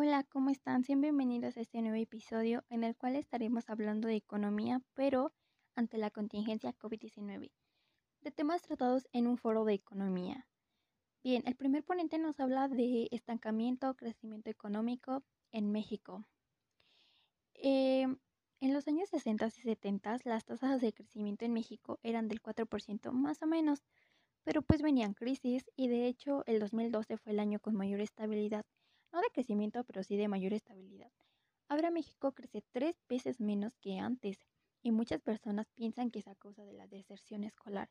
Hola, ¿cómo están? Bienvenidos a este nuevo episodio en el cual estaremos hablando de economía, pero ante la contingencia COVID-19, de temas tratados en un foro de economía. Bien, el primer ponente nos habla de estancamiento, crecimiento económico en México. Eh, en los años 60 y 70 las tasas de crecimiento en México eran del 4% más o menos, pero pues venían crisis y de hecho el 2012 fue el año con mayor estabilidad no de crecimiento, pero sí de mayor estabilidad. Ahora México crece tres veces menos que antes y muchas personas piensan que es a causa de la deserción escolar.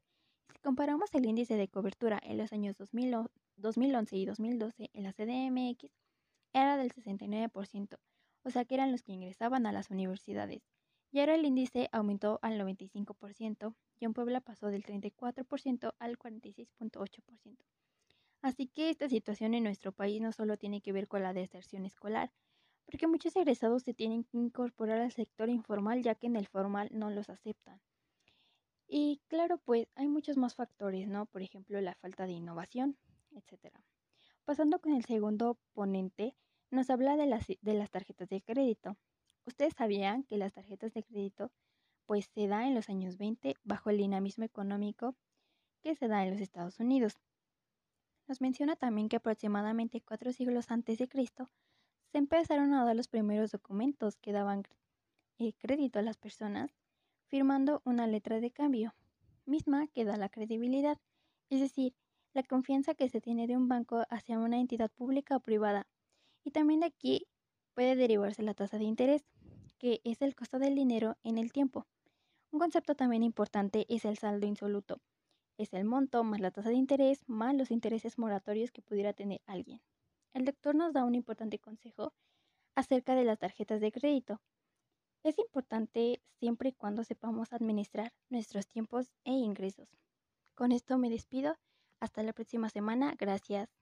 Si comparamos el índice de cobertura en los años 2011 y 2012 en la CDMX, era del 69%, o sea que eran los que ingresaban a las universidades. Y ahora el índice aumentó al 95% y en Puebla pasó del 34% al 46.8%. Así que esta situación en nuestro país no solo tiene que ver con la deserción escolar, porque muchos egresados se tienen que incorporar al sector informal ya que en el formal no los aceptan. Y claro, pues hay muchos más factores, ¿no? Por ejemplo, la falta de innovación, etc. Pasando con el segundo ponente, nos habla de las, de las tarjetas de crédito. Ustedes sabían que las tarjetas de crédito pues se da en los años 20 bajo el dinamismo económico que se da en los Estados Unidos. Nos menciona también que aproximadamente cuatro siglos antes de Cristo se empezaron a dar los primeros documentos que daban eh, crédito a las personas firmando una letra de cambio, misma que da la credibilidad, es decir, la confianza que se tiene de un banco hacia una entidad pública o privada. Y también de aquí puede derivarse la tasa de interés, que es el costo del dinero en el tiempo. Un concepto también importante es el saldo insoluto, es el monto más la tasa de interés más los intereses moratorios que pudiera tener alguien. El doctor nos da un importante consejo acerca de las tarjetas de crédito. Es importante siempre y cuando sepamos administrar nuestros tiempos e ingresos. Con esto me despido. Hasta la próxima semana. Gracias.